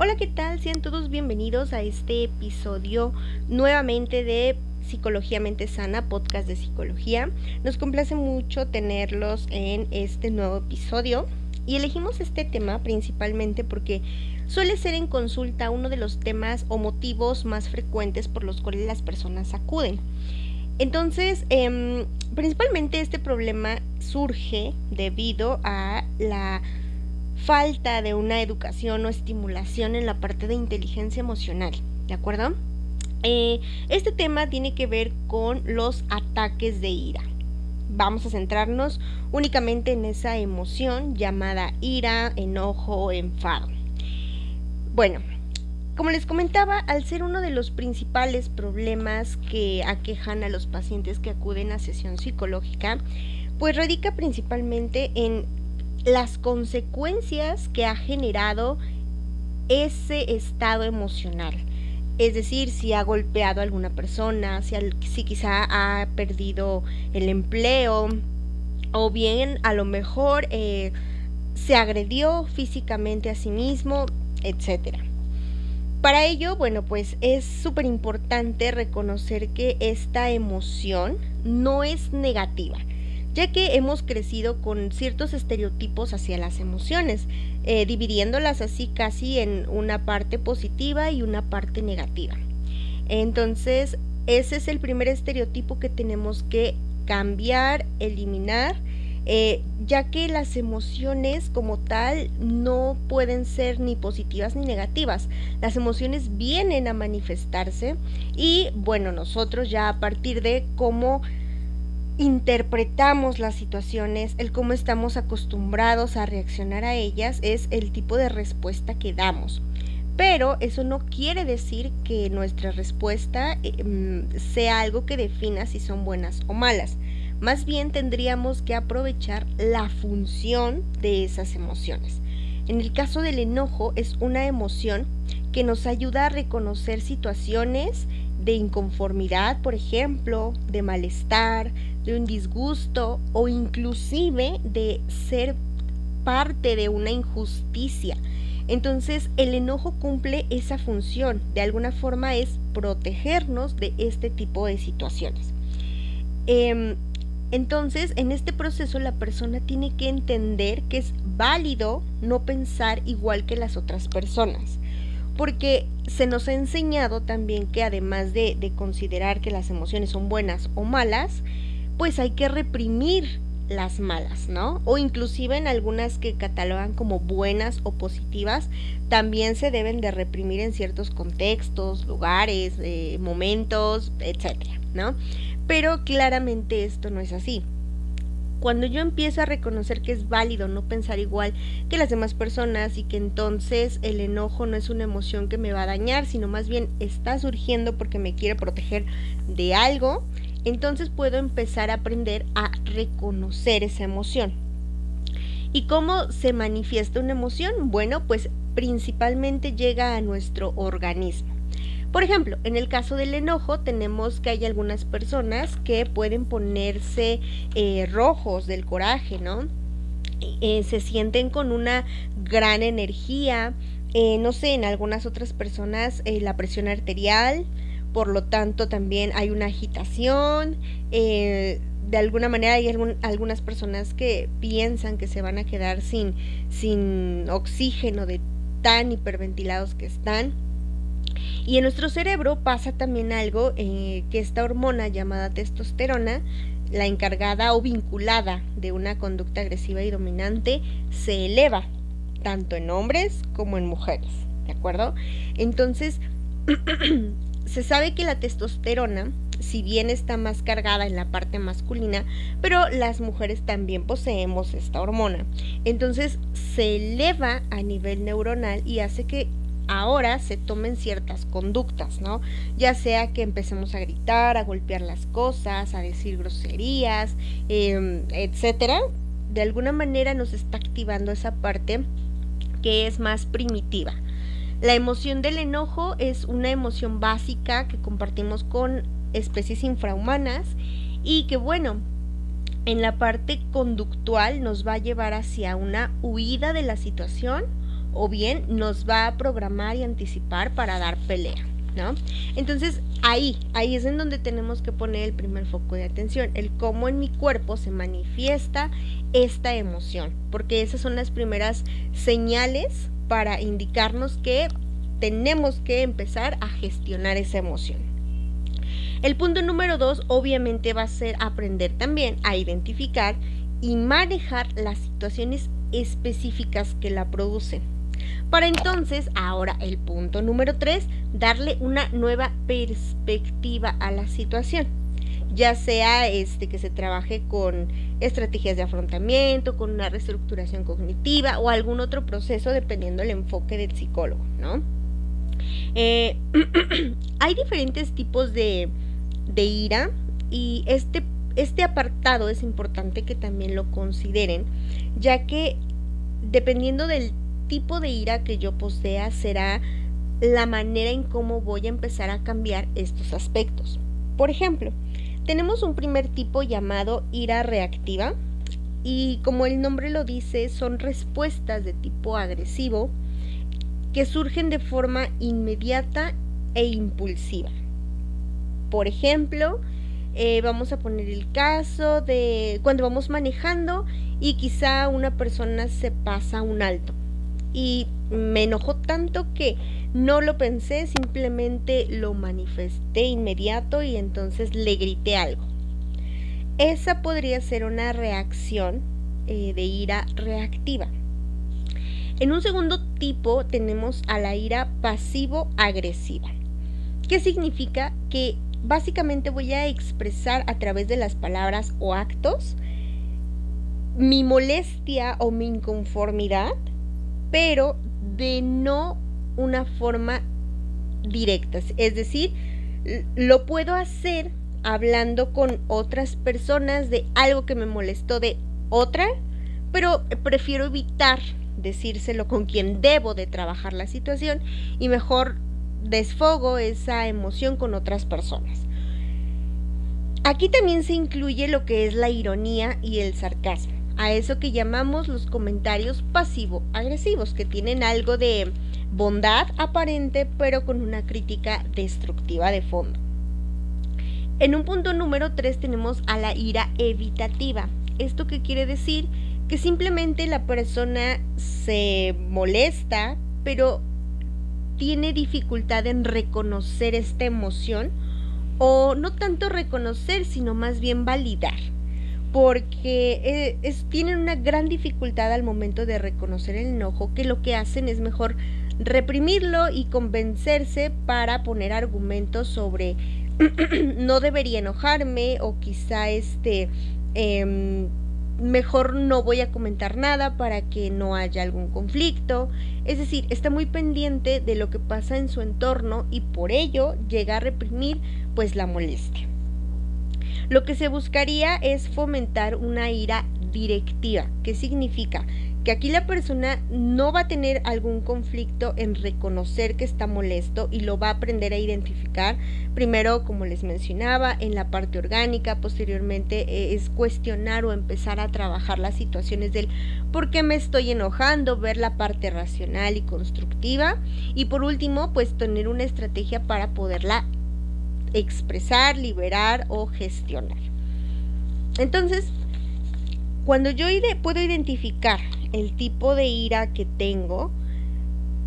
Hola, ¿qué tal? Sean todos bienvenidos a este episodio nuevamente de Psicología Mente Sana, podcast de psicología. Nos complace mucho tenerlos en este nuevo episodio y elegimos este tema principalmente porque suele ser en consulta uno de los temas o motivos más frecuentes por los cuales las personas acuden. Entonces, em, principalmente este problema surge debido a la falta de una educación o estimulación en la parte de inteligencia emocional, ¿de acuerdo? Eh, este tema tiene que ver con los ataques de ira. Vamos a centrarnos únicamente en esa emoción llamada ira, enojo enfado. Bueno, como les comentaba, al ser uno de los principales problemas que aquejan a los pacientes que acuden a sesión psicológica, pues radica principalmente en las consecuencias que ha generado ese estado emocional. Es decir, si ha golpeado a alguna persona, si, quizá ha perdido el empleo, o bien a lo mejor eh, se agredió físicamente a sí mismo, etc. Para ello, bueno, pues es súper importante reconocer que esta emoción no es negativa ya que hemos crecido con ciertos estereotipos hacia las emociones, eh, dividiéndolas así casi en una parte positiva y una parte negativa. Entonces, ese es el primer estereotipo que tenemos que cambiar, eliminar, eh, ya que las emociones como tal no pueden ser ni positivas ni negativas. Las emociones vienen a manifestarse y bueno, nosotros ya a partir de cómo interpretamos las situaciones, el cómo estamos acostumbrados a reaccionar a ellas, es el tipo de respuesta que damos. Pero eso no quiere decir que nuestra respuesta mm, sea algo que defina si son buenas o malas. Más bien tendríamos que aprovechar la función de esas emociones. En el caso del enojo es una emoción que nos ayuda a reconocer situaciones de inconformidad, por ejemplo, de malestar, de un disgusto o inclusive de ser parte de una injusticia. Entonces el enojo cumple esa función, de alguna forma es protegernos de este tipo de situaciones. Em, entonces en este proceso la persona tiene que entender que es válido no pensar igual que las otras personas porque se nos ha enseñado también que además de, de, considerar que las emociones son buenas o malas, pues hay que reprimir las malas, ¿no? O inclusive en algunas que catalogan como buenas o positivas, también se deben de reprimir en ciertos contextos, lugares, eh, momentos, etcétera, ¿no? Pero claramente esto no es así. Cuando yo empiezo a reconocer que es válido no pensar igual que las demás personas y que entonces el enojo no es una emoción que me va a dañar, sino más bien está surgiendo porque me quiere proteger de algo, entonces puedo empezar a aprender a reconocer esa emoción. ¿Y cómo se manifiesta una emoción? Bueno, pues principalmente llega a nuestro organismo. Por ejemplo, en el caso del enojo tenemos que hay algunas personas que pueden ponerse eh, rojos del coraje, ¿no? Eh, se sienten con una gran energía, eh, no sé, en algunas otras personas la presión arterial, por lo tanto también hay una agitación, de alguna manera hay algunas personas que piensan que se van a quedar sin, sin oxígeno de tan hiperventilados que están. Y en nuestro cerebro pasa también algo eh, que esta hormona llamada testosterona, la encargada o vinculada de una conducta agresiva y dominante, se eleva, tanto en hombres como en mujeres, ¿de acuerdo? Entonces, se sabe que la testosterona, si bien está más cargada en la parte masculina, pero las mujeres también poseemos esta hormona. Entonces se eleva a nivel neuronal y hace que ahora se tomen ciertas conductas, ¿no? Ya sea que empecemos a gritar, a golpear las cosas, a decir groserías, eh, etcétera. De alguna manera nos está activando esa parte que es más primitiva. La emoción del enojo es una emoción básica que compartimos con especies infrahumanas y que bueno, en la parte conductual nos va a llevar hacia una huida de la situación o bien nos va a programar y anticipar para dar pelea. ¿No? Entonces ahí, ahí es en donde tenemos que poner el primer foco de atención, el cómo en mi cuerpo se manifiesta esta emoción, porque esas son las primeras señales para indicarnos que tenemos que empezar a gestionar esa emoción. El punto número dos obviamente va a ser aprender también a identificar y manejar las situaciones específicas que la producen. Para entonces, ahora el punto número tres, darle una nueva perspectiva a la situación. Ya sea este que se trabaje con estrategias de afrontamiento, con una reestructuración cognitiva o algún otro proceso dependiendo del enfoque del psicólogo, ¿no? Eh, hay diferentes tipos de, de ira y este, este apartado es importante que también lo consideren, ya que dependiendo del tipo de ira que yo posea será la manera en cómo voy a empezar a cambiar estos aspectos. Por ejemplo, tenemos un primer tipo llamado ira reactiva y como el nombre lo dice, son respuestas de tipo agresivo que surgen de forma inmediata e impulsiva. Por ejemplo, eh, vamos a poner el caso de cuando vamos manejando y quizá una persona se pasa un alto y me enojó tanto que no lo pensé, simplemente lo manifesté inmediato y entonces le grité algo. Esa podría ser una reacción eh, de ira reactiva. En un segundo tipo tenemos a la ira pasivo-agresiva. ¿Qué significa? Que básicamente voy a expresar a través de las palabras o actos mi molestia o mi inconformidad, pero de no una forma directa. Es decir, lo puedo hacer hablando con otras personas de algo que me molestó de otra, pero prefiero evitar decírselo con quien debo de trabajar la situación y mejor desfogo esa emoción con otras personas. Aquí también se incluye lo que es la ironía y el sarcasmo, a eso que llamamos los comentarios pasivo-agresivos, que tienen algo de bondad aparente pero con una crítica destructiva de fondo. En un punto número 3 tenemos a la ira evitativa. ¿Esto qué quiere decir? que simplemente la persona se molesta, pero tiene dificultad en reconocer esta emoción o no tanto reconocer, sino más bien validar, porque eh, tienen una gran dificultad al momento de reconocer el enojo, que lo que hacen es mejor reprimirlo y convencerse para poner argumentos sobre no debería enojarme o quizá este em, mejor no voy a comentar nada para que no haya algún conflicto. Es decir, está muy pendiente de lo que pasa en su entorno y por ello llega a reprimir pues la molestia. Lo que se buscaría es fomentar una ira directiva. ¿Qué significa? que aquí la persona no va a tener algún conflicto en reconocer que está molesto y lo va a aprender a identificar. Primero, como les mencionaba, en la parte orgánica, posteriormente eh, es cuestionar o empezar a trabajar las situaciones del por qué me estoy enojando, ver la parte racional y constructiva y por último, pues tener una estrategia para poderla expresar, liberar o gestionar. Entonces, cuando yo puedo identificar el tipo de ira que tengo,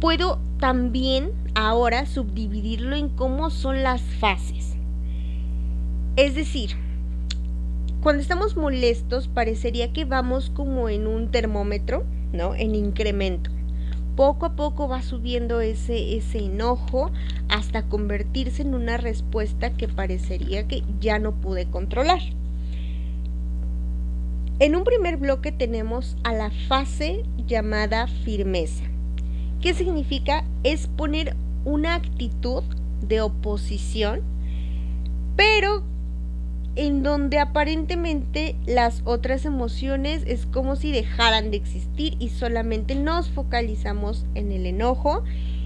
puedo también ahora subdividirlo en cómo son las fases. Es decir, cuando estamos molestos parecería que vamos como en un termómetro, ¿no? En incremento. Poco a poco va subiendo ese, ese enojo hasta convertirse en una respuesta que parecería que ya no pude controlar. En un primer bloque tenemos a la fase llamada firmeza. ¿Qué significa? Es poner una actitud de oposición, pero en donde aparentemente las otras emociones es como si dejaran de existir y solamente nos focalizamos en el enojo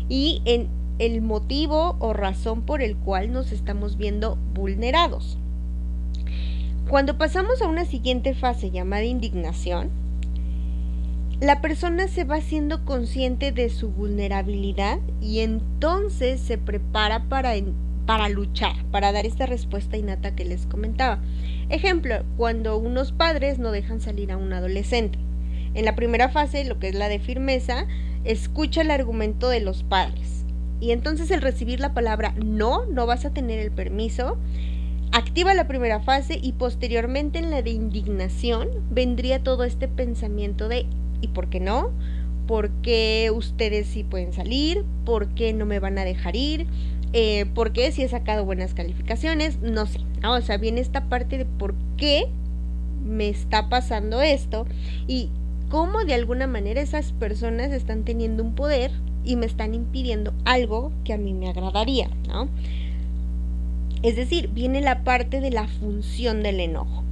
y en el motivo o razón por el cual nos estamos viendo vulnerados. Cuando pasamos a una siguiente fase llamada indignación, la persona se va siendo consciente de su vulnerabilidad y entonces se prepara para, para luchar, para dar esta respuesta innata que les comentaba. Ejemplo, cuando unos padres no dejan salir a un adolescente. En la primera fase, lo que es la de firmeza, escucha el argumento de los padres. Y entonces el recibir la palabra no, no vas a tener el permiso, activa la primera fase y posteriormente en la de indignación vendría todo este pensamiento de ¿Y por qué no? ¿Por qué ustedes sí pueden salir? ¿Por qué no me van a dejar ir? Eh, ¿Por qué si he sacado buenas calificaciones? No sé. O sea, viene esta parte de por qué me está pasando esto y cómo de alguna manera esas personas están teniendo un poder y me están impidiendo algo que a mí me agradaría, ¿no? Es decir, viene la parte de la función del enojo.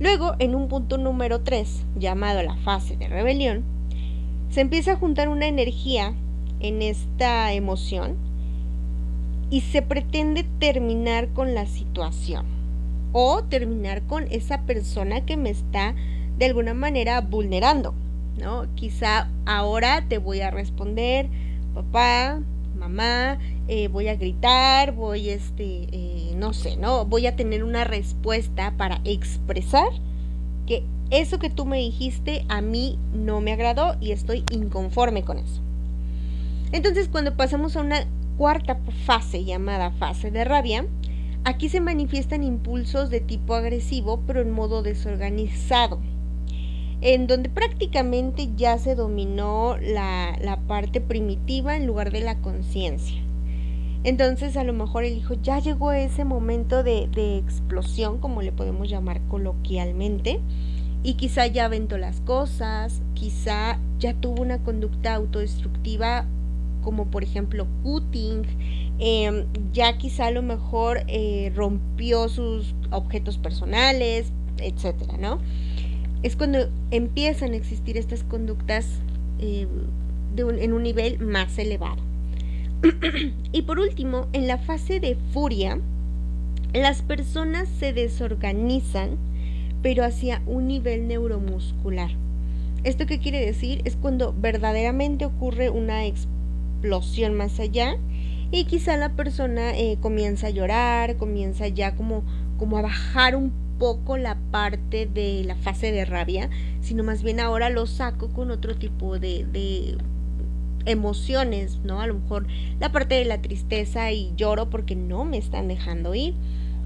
Luego, en un punto número 3, llamado la fase de rebelión, se empieza a juntar una energía en esta emoción y se pretende terminar con la situación o terminar con esa persona que me está de alguna manera vulnerando, ¿no? Quizá ahora te voy a responder, papá, mamá, eh, voy a gritar, voy, este, eh, no sé, ¿no? Voy a tener una respuesta para expresar que eso que tú me dijiste a mí no me agradó y estoy inconforme con eso. Entonces, cuando pasamos a una cuarta fase llamada fase de rabia, aquí se manifiestan impulsos de tipo agresivo, pero en modo desorganizado en donde prácticamente ya se dominó la, parte primitiva en lugar de la conciencia. Entonces a lo mejor el hijo ya llegó a ese momento de, de, explosión, como le podemos llamar coloquialmente, y quizá ya aventó las cosas, quizá ya tuvo una conducta autodestructiva como por ejemplo cutting, em, ya quizá a lo mejor eh, rompió sus objetos personales, etcétera, ¿no? es cuando empiezan a existir estas conductas eh, en un nivel más elevado. y por último, en la fase de furia, las personas se desorganizan, pero hacia un nivel neuromuscular. ¿Esto qué quiere decir? Es cuando verdaderamente ocurre una explosión más allá y quizá la persona eh, comienza a llorar, comienza ya como, como a bajar un poco la parte de la fase de rabia, sino más bien ahora lo saco con otro tipo de, de emociones, ¿no? A lo mejor la parte de la tristeza y lloro porque no me están dejando ir,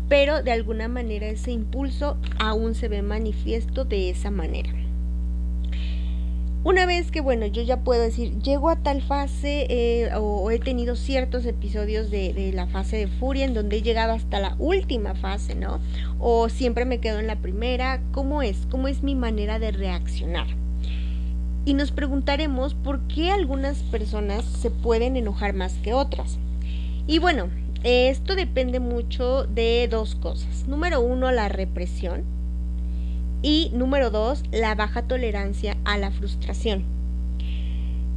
pero de alguna manera ese impulso aún se ve manifiesto de esa manera. Una vez que, bueno, yo ya puedo decir, llego a tal fase eh, o, he tenido ciertos episodios de, de, la fase de furia en donde he llegado hasta la última fase, ¿no? O siempre me quedo en la primera, ¿cómo es? ¿Cómo es mi manera de reaccionar? Y nos preguntaremos por qué algunas personas se pueden enojar más que otras. Y bueno, esto depende mucho de dos cosas. Número uno, la represión y número dos, la baja tolerancia a la frustración.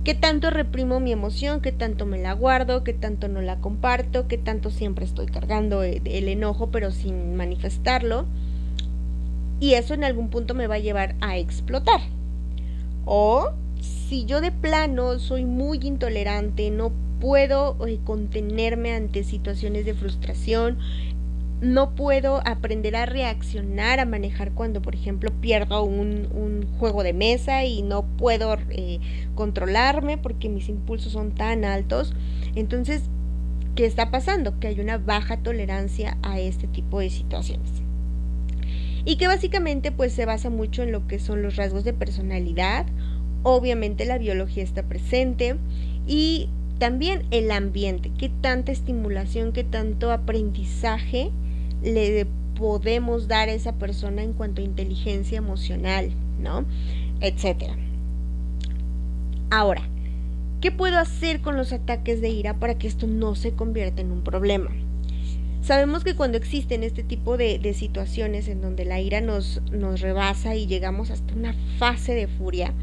¿Qué tanto reprimo mi emoción? ¿Qué tanto me la guardo? ¿Qué tanto no la comparto? ¿Qué tanto siempre estoy cargando e, el enojo pero sin manifestarlo? Y eso en algún punto me va a llevar a explotar. O si yo de plano soy muy intolerante, no puedo eh, contenerme ante situaciones de frustración, no puedo aprender a reaccionar, a manejar cuando, por ejemplo, pierdo un, juego de mesa y no puedo eh, controlarme porque mis impulsos son tan altos. Entonces, ¿qué está pasando? Que hay una baja tolerancia a este tipo de situaciones. Y que básicamente pues se basa mucho en lo que son los rasgos de personalidad. Obviamente la biología está presente y también el ambiente, qué tanta estimulación, qué tanto aprendizaje le podemos dar a esa persona en cuanto a inteligencia emocional, ¿no? Etcétera. Ahora, ¿qué puedo hacer con los ataques de ira para que esto no se convierta en un problema? Sabemos que cuando existen este tipo de, situaciones en donde la ira nos rebasa y llegamos hasta una fase de furia,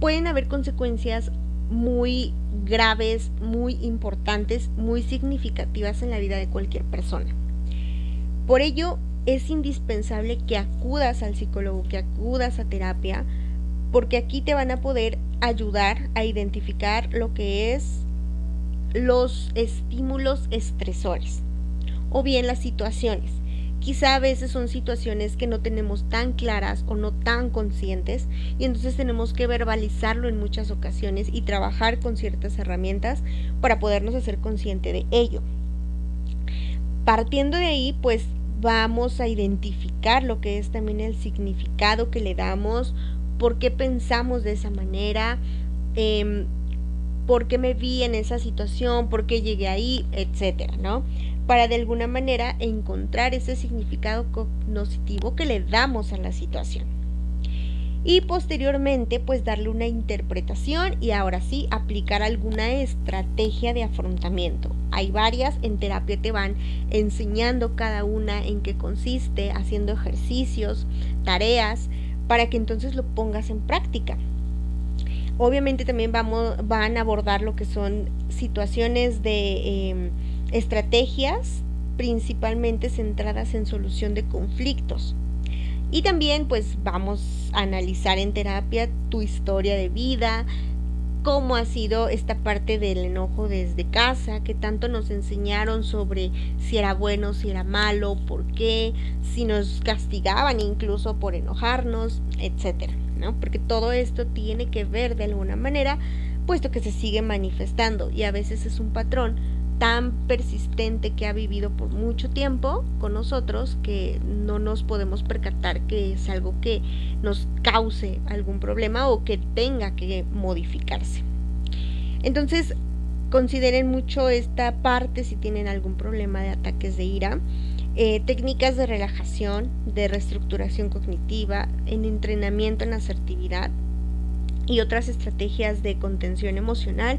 pueden haber consecuencias muy graves, muy importantes, muy significativas en la vida de cualquier persona. Por ello, es indispensable que acudas al psicólogo, que acudas a terapia porque aquí te van a poder ayudar a identificar lo que es los estímulos estresores o bien las situaciones. Quizá a veces son situaciones que no tenemos tan claras o no tan conscientes y entonces tenemos que verbalizarlo en muchas ocasiones y trabajar con ciertas herramientas para podernos hacer consciente de ello. Partiendo de ahí, pues vamos a identificar lo que es también el significado que le damos, por qué pensamos de esa manera, eh, por qué me vi en esa situación, por qué llegué ahí, etcétera, ¿no? Para de alguna manera encontrar ese significado cognitivo que le damos a la situación. Y posteriormente, pues darle una interpretación y ahora sí aplicar alguna estrategia de afrontamiento. Hay varias, en terapia te van enseñando cada una en qué consiste, haciendo ejercicios, tareas, para que entonces lo pongas en práctica. Obviamente también vamos, van a abordar lo que son situaciones de em, estrategias principalmente centradas en solución de conflictos. Y también pues vamos a analizar en terapia tu historia de vida, cómo ha sido esta parte del enojo desde casa, que tanto nos enseñaron sobre si era bueno, si era malo, por qué, si nos castigaban incluso por enojarnos, etcétera. Porque todo esto tiene que ver de alguna manera, puesto que se sigue manifestando y a veces es un patrón tan persistente que ha vivido por mucho tiempo con nosotros que no nos podemos percatar que es algo que nos cause algún problema o que tenga que modificarse. Entonces, consideren mucho esta parte si tienen algún problema de ataques de ira eh, técnicas de relajación, de reestructuración cognitiva, en entrenamiento en asertividad y otras estrategias de contención emocional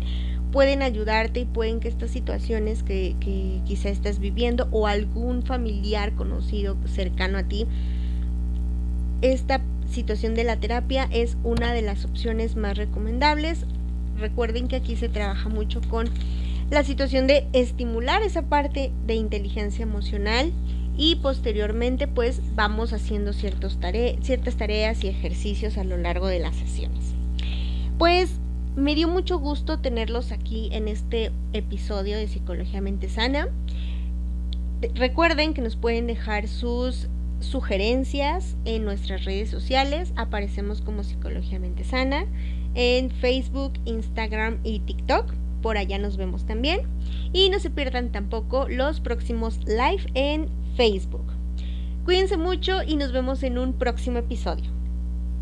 pueden ayudarte y pueden que estas situaciones que, que quizá estás viviendo o algún familiar conocido cercano a ti, esta situación de la terapia es una de las opciones más recomendables. Recuerden que aquí se trabaja mucho con la situación de estimular esa parte de inteligencia emocional y posteriormente pues vamos haciendo ciertas tareas y ejercicios a lo largo de las sesiones. Pues me dio mucho gusto tenerlos aquí en este episodio de Psicología Mente Sana. Recuerden que nos pueden dejar sus sugerencias en nuestras redes sociales. Aparecemos como Psicología Mente Sana en Facebook, Instagram y TikTok por allá nos vemos también. Y no se pierdan tampoco los próximos live en Facebook. Cuídense mucho y nos vemos en un próximo episodio.